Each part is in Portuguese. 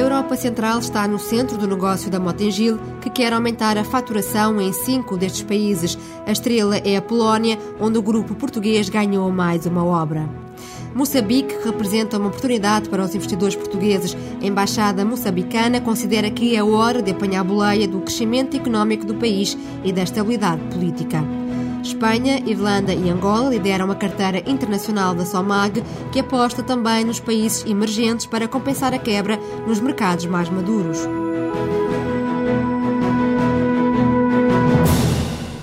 Europa Central está no centro do negócio da Motengil, que quer aumentar a faturação em cinco destes países. A estrela é a Polónia, onde o grupo português ganhou mais uma obra. Moçambique representa uma oportunidade para os investidores portugueses. A Embaixada moçambicana considera que é hora de apanhar a boleia do crescimento económico do país e da estabilidade política. Espanha, Irlanda e Angola lideram a carteira internacional da SOMAG, que aposta também nos países emergentes para compensar a quebra nos mercados mais maduros.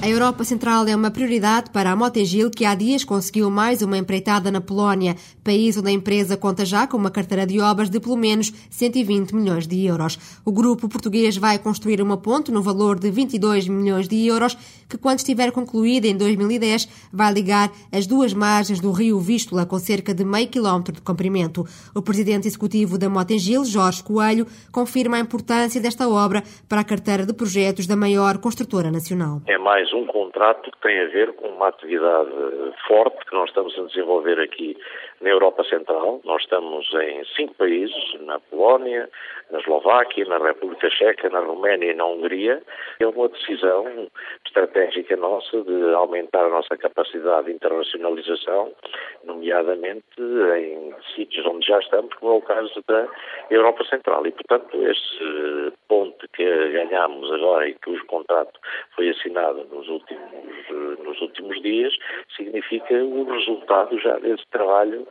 Europa Central é uma prioridade para a Motengil, que há dias conseguiu mais uma empreitada na Polónia, país onde a empresa conta já com uma carteira de obras de pelo menos 120 milhões de euros. O grupo português vai construir uma ponte no valor de 22 milhões de euros, que quando estiver concluída em 2010 vai ligar as duas margens do rio Vístula com cerca de meio quilómetro de comprimento. O presidente executivo da Motengil, Jorge Coelho, confirma a importância desta obra para a carteira de projetos da maior construtora nacional. É mais um contrato que tem a ver com uma atividade forte que nós estamos a desenvolver aqui na Europa Central. Nós estamos em cinco países, na Polónia, na Eslováquia, na República Checa, na Roménia e na Hungria. É uma decisão estratégica nossa de aumentar a nossa capacidade de internacionalização, nomeadamente em sítios onde já estamos, como é o caso da Europa Central. E, portanto, esse ponte que ganhámos agora e que o contrato foi assinado nos últimos, nos últimos dias, significa o resultado já desse trabalho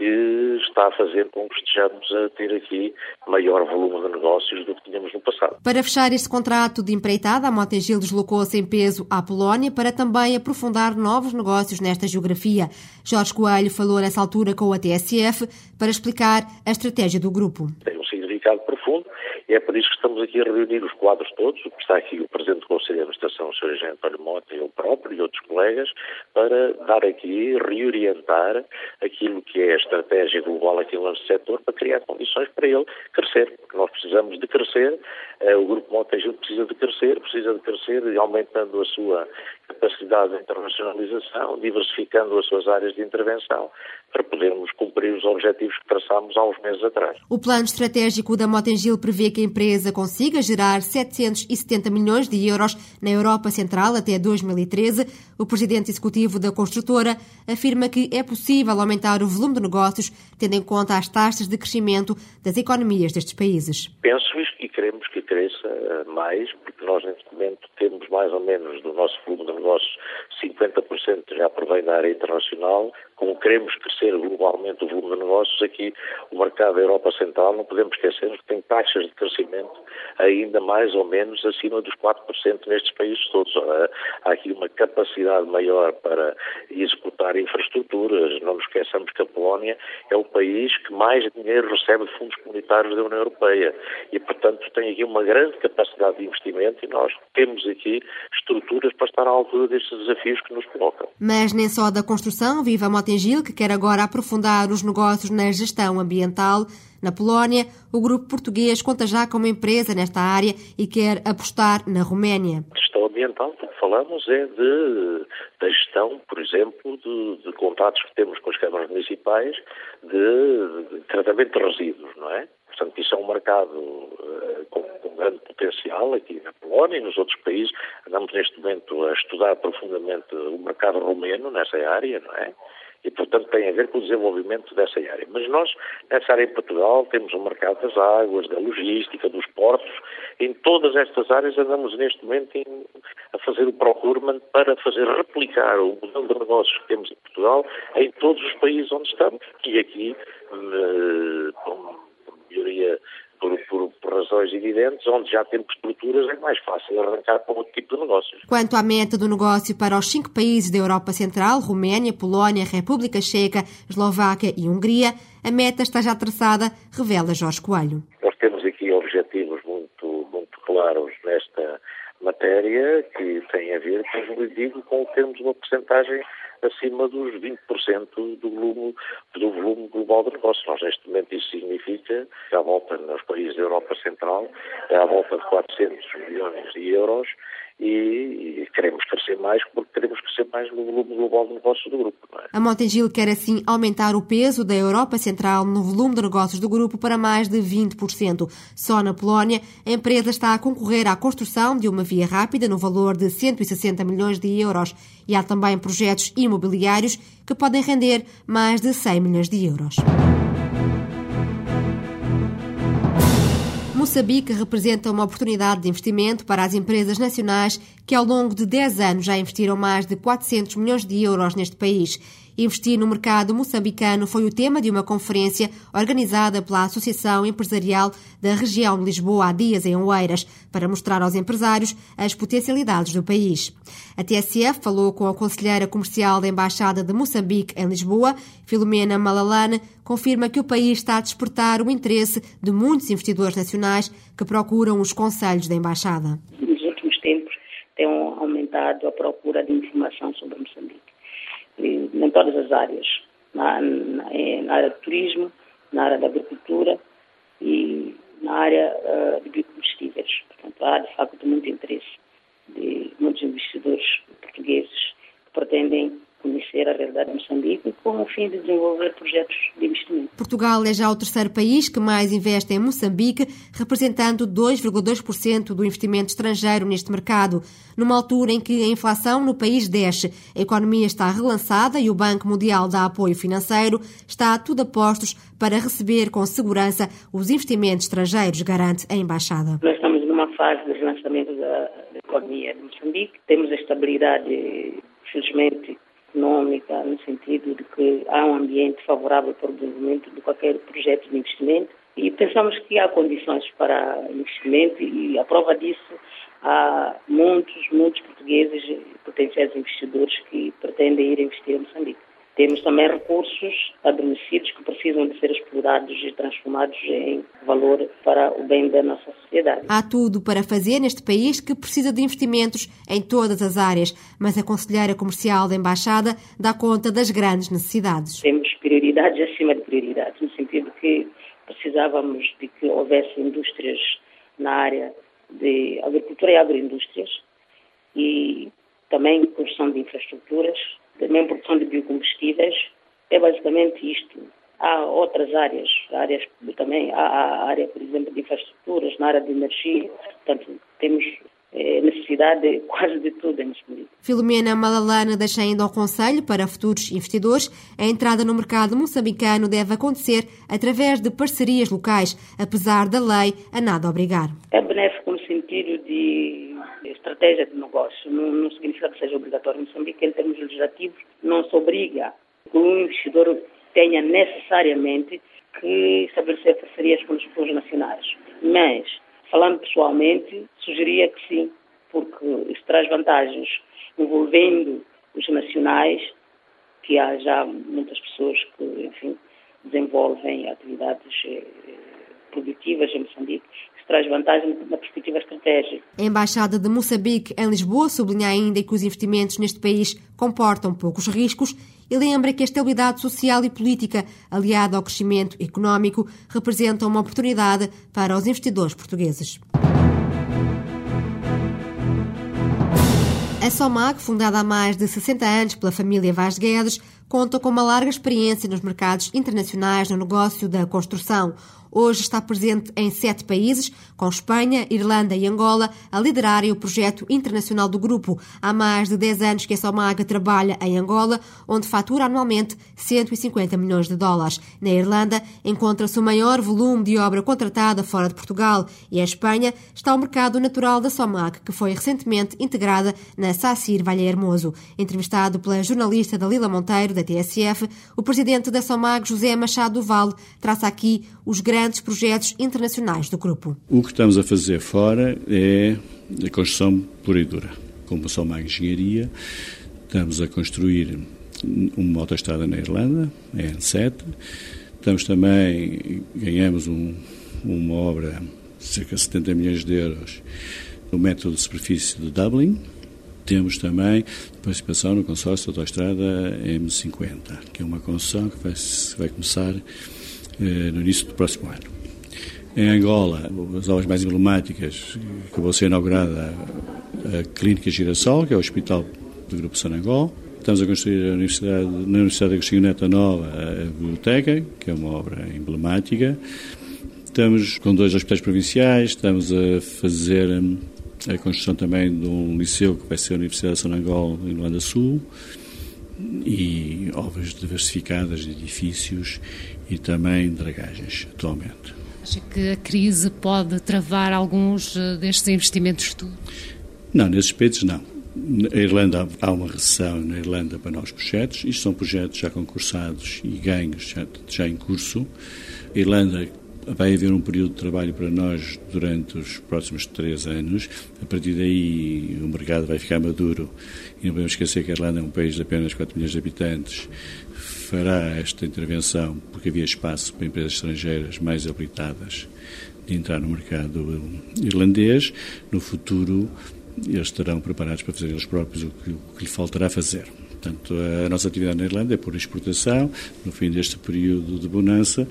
que está a fazer com que estejamos a ter aqui maior volume de negócios do que tínhamos no passado. Para fechar este contrato de empreitada, a Motengil deslocou-se em peso à Polónia para também aprofundar novos negócios nesta geografia. Jorge Coelho falou nessa altura com a TSF para explicar a estratégia do grupo. Tem um significado profundo e é por isso que estamos aqui a reunir os quadros todos, o que está aqui o Presidente do Conselho de Administração, o Sr. Agente António Mota, eu próprio e outros colegas, para dar aqui, reorientar aquilo que é a estratégia global aqui no nosso setor, para criar condições para ele crescer, porque nós precisamos de crescer, eh, o Grupo Montejo precisa de crescer, precisa de crescer e aumentando a sua capacidade de internacionalização, diversificando as suas áreas de intervenção, para podermos cumprir os objetivos que traçámos há uns meses atrás. O plano estratégico da Motengil prevê que a empresa consiga gerar 770 milhões de euros na Europa Central até 2013. O presidente executivo da construtora afirma que é possível aumentar o volume de negócios, tendo em conta as taxas de crescimento das economias destes países. Penso isto e queremos que cresça mais, porque nós neste momento temos mais ou menos do nosso volume de negócios 50% já provém da área internacional, como queremos crescer globalmente o volume de negócios, aqui o mercado da Europa Central, não podemos esquecer que tem taxas de crescimento ainda mais ou menos acima dos 4% nestes países todos. Há aqui uma capacidade maior para executar infraestruturas. Não nos esqueçamos que a Polónia é o país que mais dinheiro recebe de fundos comunitários da União Europeia e, portanto, tem aqui uma grande capacidade de investimento e nós temos aqui estruturas para estar à altura destes desafios que nos colocam. Mas nem só da construção vive a Motengil, que quer agora aprofundar os negócios na gestão ambiental. Na Polónia, o grupo português conta já com uma empresa nesta área e quer apostar na Roménia. Gestão ambiental, falamos é de, da gestão, por exemplo, de, de que temos com as câmaras municipais de, de tratamento de resíduos, não é? Portanto, isso é um mercado uh, com, com, grande potencial aqui na Polónia e nos outros países. Andamos neste momento a estudar profundamente o mercado romeno nessa área, não é? E, portanto, tem a ver com o desenvolvimento dessa área. Mas nós, nessa área em Portugal, temos o mercado das águas, da logística, dos portos. Em todas estas áreas andamos neste momento em, a fazer o procurement para fazer replicar o modelo de negócios que temos em Portugal em todos os países onde estamos. E aqui, uh, maioria por, por, por, razões evidentes, onde já temos estruturas, é mais fácil arrancar para outro tipo de negócios. Quanto à meta do negócio para os cinco países da Europa Central, Roménia, Polónia, República Checa, Eslováquia e Hungria, a meta está já traçada, revela Jorge Coelho. Nós temos aqui objetivos muito, muito claros nesta matéria, que têm a ver, como lhe digo, com termos uma porcentagem acima dos 20% do volume, do volume global de negócios. Nós, neste momento, isso significa que à volta nos países da Europa Central é à volta de 400 milhões de euros e queremos crescer mais porque queremos crescer mais no volume global do negócio do grupo. É? A Montengil quer assim aumentar o peso da Europa Central no volume de negócios do grupo para mais de 20%. Só na Polónia, a empresa está a concorrer à construção de uma via rápida no valor de 160 milhões de euros e há também projetos imobiliários que podem render mais de 100 milhões de euros. Moçambique representa uma oportunidade de investimento para as empresas nacionais que ao longo de 10 anos já investiram mais de 400 milhões de euros neste país. Investir no mercado moçambicano foi o tema de uma conferência organizada pela Associação Empresarial da Região de Lisboa há dias em Oeiras, para mostrar aos empresários as potencialidades do país. A TSF falou com a conselheira comercial da Embaixada de Moçambique em Lisboa, Filomena Malalane, confirma que o país está a despertar o interesse de muitos investidores nacionais que procuram os conselhos da Embaixada. Nos últimos tempos tem aumentado a procura de informação sobre Moçambique em todas as áreas, na, na, na, área do turismo, na área da agricultura e na área uh, de biocombustíveis. Portanto, há de facto muito interesse de muitos investidores portugueses que pretendem conhecer a realidade de Moçambique com o fim de desenvolver projetos de investimento. Portugal é já o terceiro país que mais investe em Moçambique, representando 2,2% do investimento estrangeiro neste mercado. Numa altura em que a inflação no país desce, a economia está relançada e o Banco Mundial dá apoio financeiro, está tudo a postos para receber com segurança os investimentos estrangeiros, garante a Embaixada. Nós estamos numa fase de relançamento da economia de Moçambique, temos a estabilidade, felizmente, económica, no sentido de que há um ambiente favorável para o desenvolvimento de qualquer projeto de investimento e pensamos que há condições para investimento e a prova disso há muitos, muitos portugueses, potenciais investidores que pretendem ir investir em Moçambique. Temos também recursos adormecidos que precisam de ser explorados e transformados em valor para o bem da nossa sociedade. Há tudo para fazer neste país que precisa de investimentos em todas as áreas, mas a conselheira comercial da Embaixada dá conta das grandes necessidades. Temos prioridades acima de prioridades, no sentido que precisávamos de que houvesse indústrias na área de agricultura e agroindústrias e também construção de infraestruturas, também produção de biocombustíveis. É basicamente isto. Há outras áreas, áreas também, há a área, por exemplo, de infraestruturas, na área de energia. Portanto, temos é, necessidade de quase de tudo em Moçambique. Filomena Malalana deixa ainda ao Conselho para futuros investidores a entrada no mercado moçambicano deve acontecer através de parcerias locais, apesar da lei a nada obrigar. É benéfico no sentido de estratégia de negócio. Não, não significa que seja obrigatório. Moçambique, em termos legislativos, não se obriga que o investidor tenha necessariamente que estabelecer parcerias com os povos nacionais. Mas, falando pessoalmente, sugeria que sim, porque isso traz vantagens envolvendo os nacionais, que há já muitas pessoas que, enfim, desenvolvem atividades eh, produtivas em Moçambique, que traz vantagem na perspectiva estratégica. A Embaixada de Moçambique em Lisboa sublinha ainda que os investimentos neste país comportam poucos riscos e lembra que a estabilidade social e política, aliada ao crescimento económico, representa uma oportunidade para os investidores portugueses. A SOMAG, fundada há mais de 60 anos pela família Vaz Guedes, conta com uma larga experiência nos mercados internacionais no negócio da construção. Hoje está presente em sete países, com Espanha, Irlanda e Angola a liderarem o projeto internacional do grupo. Há mais de 10 anos que a Somaga trabalha em Angola, onde fatura anualmente 150 milhões de dólares. Na Irlanda encontra-se o maior volume de obra contratada fora de Portugal e em Espanha está o mercado natural da Somag, que foi recentemente integrada na SACIR Valha Hermoso. Entrevistado pela jornalista Dalila Monteiro, da TSF, o presidente da Somag, José Machado do Vale, traça aqui os grandes projetos internacionais do grupo. O que estamos a fazer fora é a construção pura e dura. Como só uma engenharia, estamos a construir uma autoestrada na Irlanda, a N7. Estamos também, ganhamos um, uma obra de cerca de 70 milhões de euros no método de superfície de Dublin. Temos também participação no consórcio da autoestrada M50, que é uma construção que vai, vai começar eh, no início do próximo ano. Em Angola, as obras mais emblemáticas, acabou a ser inaugurada a Clínica Girassol, que é o hospital do Grupo Sanangol. Estamos a construir a Universidade, na Universidade de Agostinho Neto Nova a biblioteca, que é uma obra emblemática. Estamos com dois hospitais provinciais, estamos a fazer hum, a construção também de um liceu que vai ser a Universidade de Sonangol, em Luanda Sul, e obras diversificadas de edifícios e também dragagens, atualmente. Acha que a crise pode travar alguns eh, destes investimentos tudo? Não, nesses aspectos não. Na Irlanda há uma recessão na Irlanda para novos projetos. Isto são projetos já concursados e ganhos já, já em curso. A Irlanda vai haver um período de trabalho para nós durante os próximos três anos. A partir daí o mercado vai ficar maduro e não podemos esquecer que a Irlanda é um país de apenas 4 milhões de habitantes. Fará esta intervenção porque havia espaço para empresas estrangeiras mais habilitadas de entrar no mercado irlandês. No futuro, eles estarão preparados para fazer eles próprios o que, o que lhe faltará fazer. Portanto, a nossa atividade na Irlanda é por exportação. No fim deste período de bonança,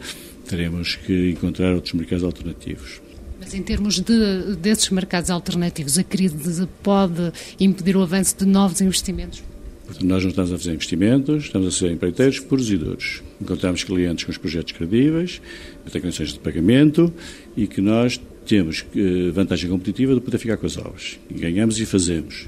teremos que encontrar outros mercados alternativos. Mas em termos de, desses mercados alternativos, a crise pode impedir o avanço de novos investimentos? Portanto, nós não estamos a fazer investimentos, estamos a ser empreiteiros duros. Encontramos clientes com os projetos credíveis, que têm condições de pagamento e que nós temos eh, vantagem competitiva de poder ficar com as obras. Ganhamos e fazemos.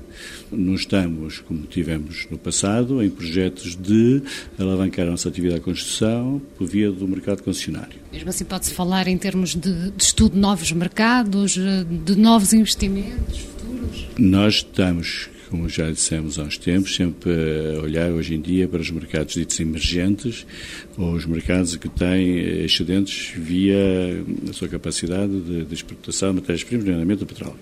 Não estamos, como tivemos no passado, em projetos de alavancar a nossa atividade de construção por via do mercado concessionário. Mesmo assim, pode-se falar em termos de, de estudo de novos mercados, de novos investimentos futuros? Nós estamos como já dissemos há uns tempos, sempre a olhar hoje em dia para os mercados ditos emergentes ou os mercados que têm excedentes via a sua capacidade de, de exportação de matérias-primas, nomeadamente do petróleo.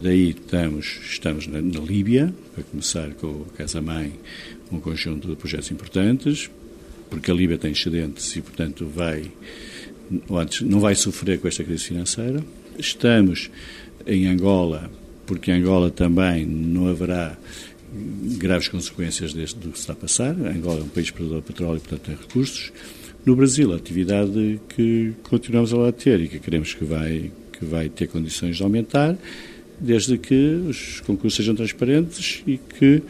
Daí estamos, estamos na, na Líbia, para começar com a Casa-Mãe, um conjunto de projetos importantes, porque a Líbia tem excedentes e, portanto, vai, antes, não vai sofrer com esta crise financeira. Estamos em Angola, porque em Angola também não haverá graves consequências deste, do que está a passar. A Angola é um país produtor de petróleo e, portanto, tem recursos. No Brasil, a atividade que continuamos a ter e que queremos que vai, que vai ter condições de aumentar, desde que os concursos sejam transparentes e que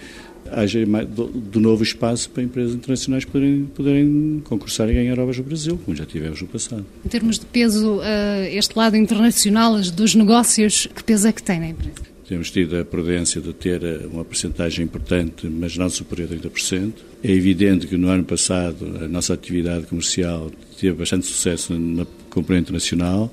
haja de novo espaço para empresas internacionais poderem, poderem concursar e ganhar obras no Brasil, como já tivemos no passado. Em termos de peso, eh, este lado internacional dos negócios, que peso é que tem na empresa? Temos tido a prudência de ter eh, uma percentagem importante, mas não superior a 30%. É evidente que no ano passado a nossa atividade comercial teve bastante sucesso na componente internacional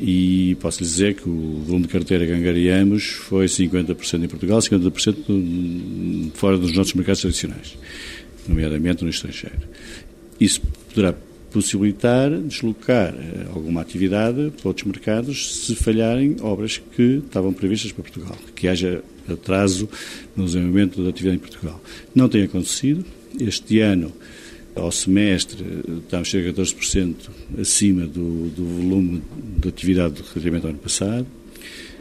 e posso lhe dizer que o volume de carteira que angariamos foi 50% em Portugal, 50% fora dos nossos mercados tradicionais, nomeadamente no estrangeiro. Isso poderá possibilitar deslocar eh, alguma atividade para outros mercados se falharem obras que estavam previstas para Portugal, que haja atraso no desenvolvimento da atividade em Portugal. Não tem acontecido. Este ano, ao semestre, estamos cerca de 14% acima do, do volume de atividade relativamente ao ano passado.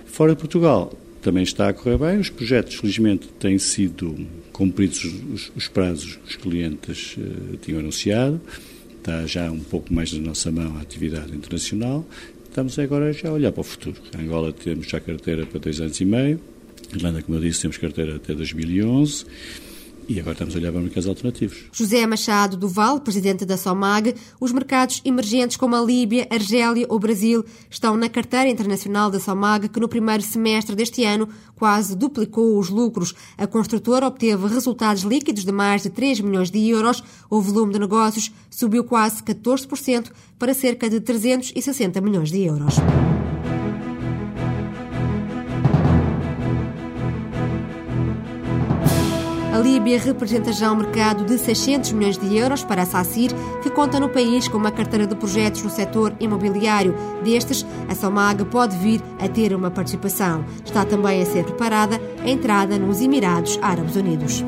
Fora de Portugal, também está a correr bem. Os projetos, felizmente, têm sido cumpridos os, os prazos que os clientes uh, tinham anunciado está já um pouco mais na nossa mão a atividade internacional. Estamos agora já a olhar para o futuro. Em Angola temos já carteira para dois anos e meio. Irlanda, como eu disse, temos carteira até 2011. E agora estamos a olhar para mercados alternativos. José Machado Duval, presidente da SOMAG, os mercados emergentes como a Líbia, Argélia ou Brasil estão na carteira internacional da SOMAG, que no primeiro semestre deste ano quase duplicou os lucros. A construtora obteve resultados líquidos de mais de 3 milhões de euros. O volume de negócios subiu quase 14% para cerca de 360 milhões de euros. Líbia representa já um mercado de 600 milhões de euros para a SACIR, que conta no país com uma carteira de projetos no setor imobiliário. Destes, a Somag pode vir a ter uma participação. Está também a ser preparada a entrada nos Emirados Árabes Unidos.